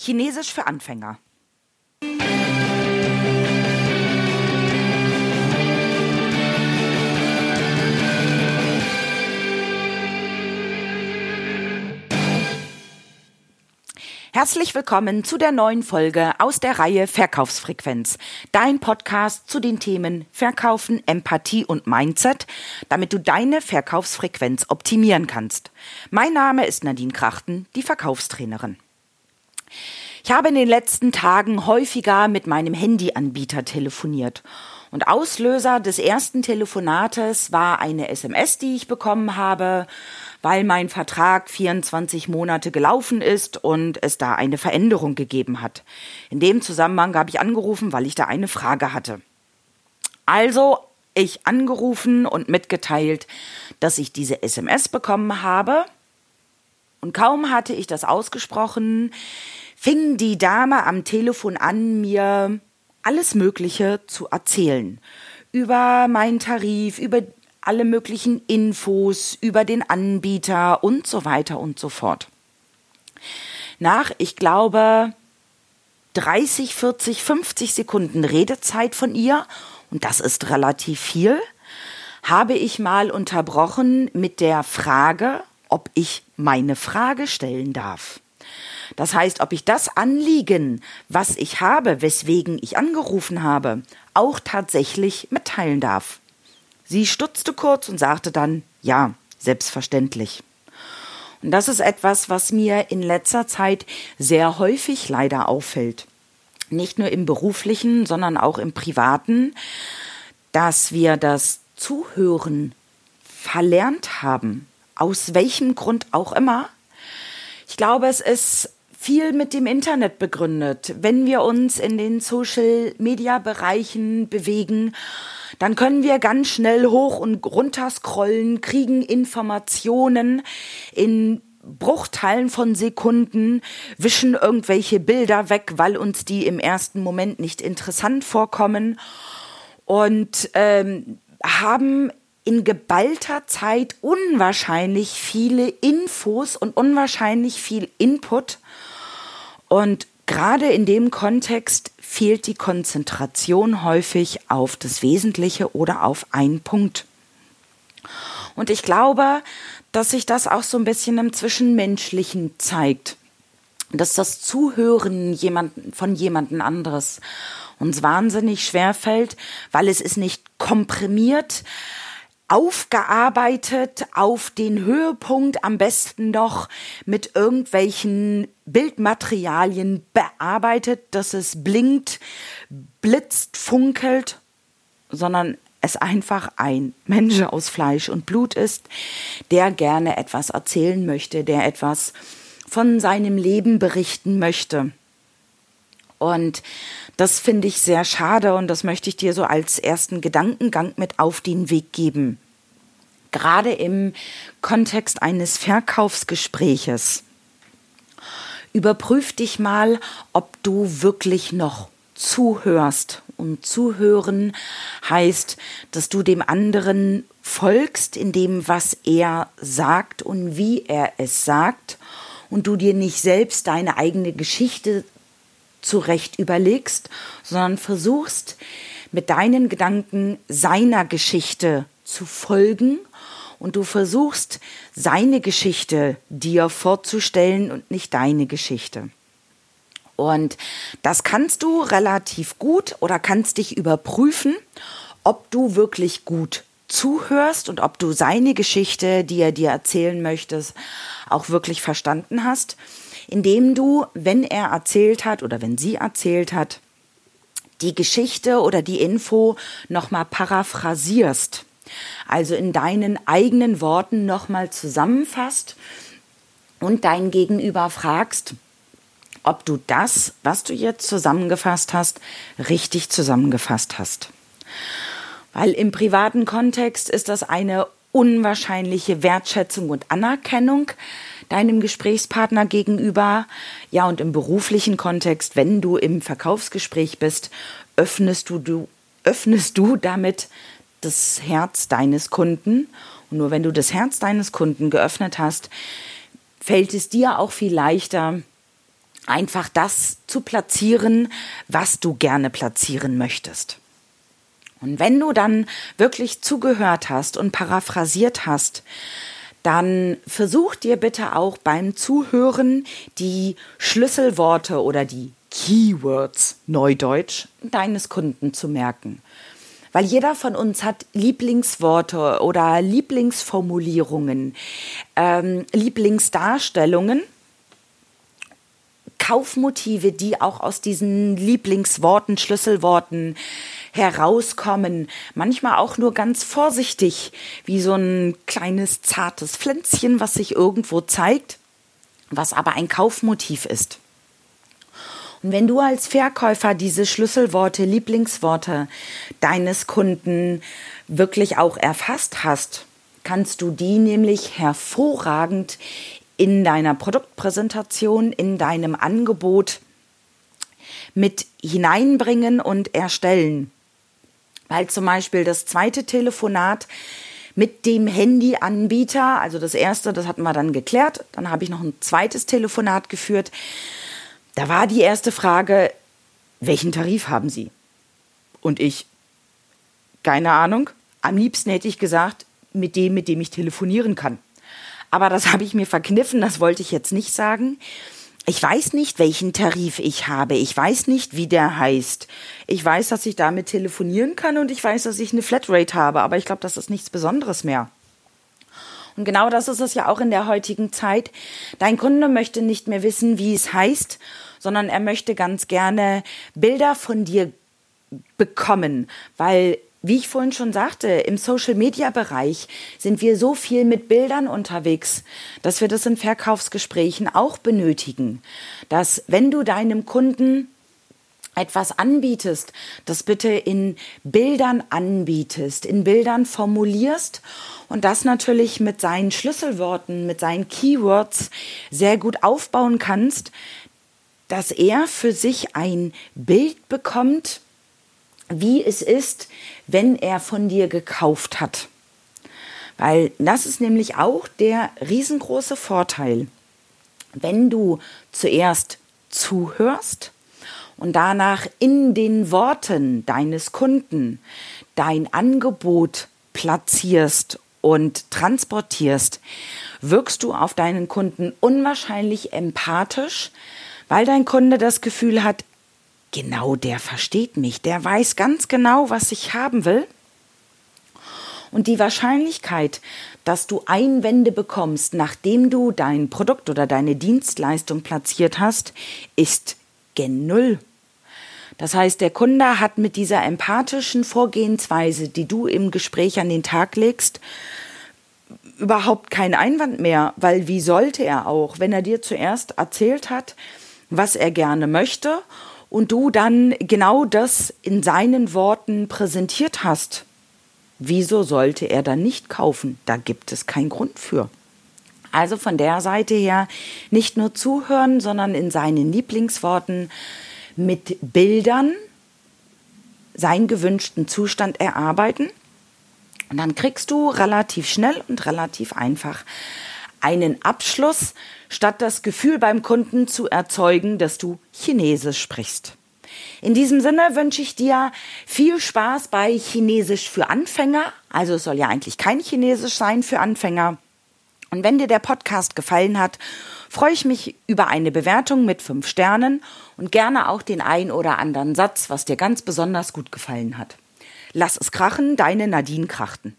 Chinesisch für Anfänger. Herzlich willkommen zu der neuen Folge aus der Reihe Verkaufsfrequenz. Dein Podcast zu den Themen Verkaufen, Empathie und Mindset, damit du deine Verkaufsfrequenz optimieren kannst. Mein Name ist Nadine Krachten, die Verkaufstrainerin. Ich habe in den letzten Tagen häufiger mit meinem Handyanbieter telefoniert. Und Auslöser des ersten Telefonates war eine SMS, die ich bekommen habe weil mein Vertrag 24 Monate gelaufen ist und es da eine Veränderung gegeben hat. In dem Zusammenhang habe ich angerufen, weil ich da eine Frage hatte. Also ich angerufen und mitgeteilt, dass ich diese SMS bekommen habe. Und kaum hatte ich das ausgesprochen, fing die Dame am Telefon an, mir alles Mögliche zu erzählen. Über meinen Tarif, über alle möglichen Infos über den Anbieter und so weiter und so fort. Nach, ich glaube, 30, 40, 50 Sekunden Redezeit von ihr, und das ist relativ viel, habe ich mal unterbrochen mit der Frage, ob ich meine Frage stellen darf. Das heißt, ob ich das Anliegen, was ich habe, weswegen ich angerufen habe, auch tatsächlich mitteilen darf. Sie stutzte kurz und sagte dann, ja, selbstverständlich. Und das ist etwas, was mir in letzter Zeit sehr häufig leider auffällt. Nicht nur im beruflichen, sondern auch im privaten, dass wir das Zuhören verlernt haben. Aus welchem Grund auch immer. Ich glaube, es ist viel mit dem Internet begründet. Wenn wir uns in den Social-Media-Bereichen bewegen, dann können wir ganz schnell hoch und runter scrollen, kriegen Informationen in Bruchteilen von Sekunden, wischen irgendwelche Bilder weg, weil uns die im ersten Moment nicht interessant vorkommen und ähm, haben in geballter Zeit unwahrscheinlich viele Infos und unwahrscheinlich viel Input. Und gerade in dem Kontext fehlt die Konzentration häufig auf das Wesentliche oder auf einen Punkt. Und ich glaube, dass sich das auch so ein bisschen im Zwischenmenschlichen zeigt. Dass das Zuhören von jemandem anderes uns wahnsinnig schwer fällt, weil es ist nicht komprimiert, aufgearbeitet auf den Höhepunkt, am besten noch mit irgendwelchen Bildmaterialien bearbeitet, dass es blinkt, blitzt, funkelt, sondern es einfach ein Mensch aus Fleisch und Blut ist, der gerne etwas erzählen möchte, der etwas von seinem Leben berichten möchte. Und das finde ich sehr schade und das möchte ich dir so als ersten Gedankengang mit auf den Weg geben. Gerade im Kontext eines Verkaufsgespräches. Überprüf dich mal, ob du wirklich noch zuhörst. Und zuhören heißt, dass du dem anderen folgst in dem, was er sagt und wie er es sagt und du dir nicht selbst deine eigene Geschichte zurecht überlegst, sondern versuchst mit deinen Gedanken seiner Geschichte zu folgen und du versuchst seine Geschichte dir vorzustellen und nicht deine Geschichte. Und das kannst du relativ gut oder kannst dich überprüfen, ob du wirklich gut zuhörst und ob du seine Geschichte, die er dir erzählen möchtest, auch wirklich verstanden hast indem du, wenn er erzählt hat oder wenn sie erzählt hat, die Geschichte oder die Info nochmal paraphrasierst. Also in deinen eigenen Worten nochmal zusammenfasst und dein Gegenüber fragst, ob du das, was du jetzt zusammengefasst hast, richtig zusammengefasst hast. Weil im privaten Kontext ist das eine unwahrscheinliche Wertschätzung und Anerkennung, deinem Gesprächspartner gegenüber. Ja, und im beruflichen Kontext, wenn du im Verkaufsgespräch bist, öffnest du, du, öffnest du damit das Herz deines Kunden. Und nur wenn du das Herz deines Kunden geöffnet hast, fällt es dir auch viel leichter, einfach das zu platzieren, was du gerne platzieren möchtest. Und wenn du dann wirklich zugehört hast und paraphrasiert hast, dann versuch dir bitte auch beim Zuhören die Schlüsselworte oder die Keywords, Neudeutsch, deines Kunden zu merken. Weil jeder von uns hat Lieblingsworte oder Lieblingsformulierungen, ähm, Lieblingsdarstellungen, Kaufmotive, die auch aus diesen Lieblingsworten, Schlüsselworten herauskommen. Manchmal auch nur ganz vorsichtig, wie so ein kleines zartes Pflänzchen, was sich irgendwo zeigt, was aber ein Kaufmotiv ist. Und wenn du als Verkäufer diese Schlüsselworte, Lieblingsworte deines Kunden wirklich auch erfasst hast, kannst du die nämlich hervorragend in deiner Produktpräsentation, in deinem Angebot mit hineinbringen und erstellen. Weil zum Beispiel das zweite Telefonat mit dem Handyanbieter, also das erste, das hatten wir dann geklärt, dann habe ich noch ein zweites Telefonat geführt da war die erste Frage, welchen Tarif haben Sie? Und ich, keine Ahnung. Am liebsten hätte ich gesagt, mit dem, mit dem ich telefonieren kann. Aber das habe ich mir verkniffen, das wollte ich jetzt nicht sagen. Ich weiß nicht, welchen Tarif ich habe. Ich weiß nicht, wie der heißt. Ich weiß, dass ich damit telefonieren kann und ich weiß, dass ich eine Flatrate habe, aber ich glaube, das ist nichts Besonderes mehr. Und genau das ist es ja auch in der heutigen Zeit. Dein Kunde möchte nicht mehr wissen, wie es heißt sondern er möchte ganz gerne Bilder von dir bekommen, weil wie ich vorhin schon sagte, im Social-Media-Bereich sind wir so viel mit Bildern unterwegs, dass wir das in Verkaufsgesprächen auch benötigen. Dass wenn du deinem Kunden etwas anbietest, das bitte in Bildern anbietest, in Bildern formulierst und das natürlich mit seinen Schlüsselworten, mit seinen Keywords sehr gut aufbauen kannst, dass er für sich ein Bild bekommt, wie es ist, wenn er von dir gekauft hat. Weil das ist nämlich auch der riesengroße Vorteil. Wenn du zuerst zuhörst und danach in den Worten deines Kunden dein Angebot platzierst und transportierst, wirkst du auf deinen Kunden unwahrscheinlich empathisch, weil dein Kunde das Gefühl hat, genau der versteht mich, der weiß ganz genau, was ich haben will. Und die Wahrscheinlichkeit, dass du Einwände bekommst, nachdem du dein Produkt oder deine Dienstleistung platziert hast, ist gen Null. Das heißt, der Kunde hat mit dieser empathischen Vorgehensweise, die du im Gespräch an den Tag legst, überhaupt keinen Einwand mehr, weil wie sollte er auch, wenn er dir zuerst erzählt hat, was er gerne möchte und du dann genau das in seinen Worten präsentiert hast, wieso sollte er dann nicht kaufen? Da gibt es keinen Grund für. Also von der Seite her nicht nur zuhören, sondern in seinen Lieblingsworten mit Bildern seinen gewünschten Zustand erarbeiten. Und dann kriegst du relativ schnell und relativ einfach einen Abschluss, statt das Gefühl beim Kunden zu erzeugen, dass du Chinesisch sprichst. In diesem Sinne wünsche ich dir viel Spaß bei Chinesisch für Anfänger. Also es soll ja eigentlich kein Chinesisch sein für Anfänger. Und wenn dir der Podcast gefallen hat, freue ich mich über eine Bewertung mit fünf Sternen und gerne auch den ein oder anderen Satz, was dir ganz besonders gut gefallen hat. Lass es krachen, deine Nadine Krachten.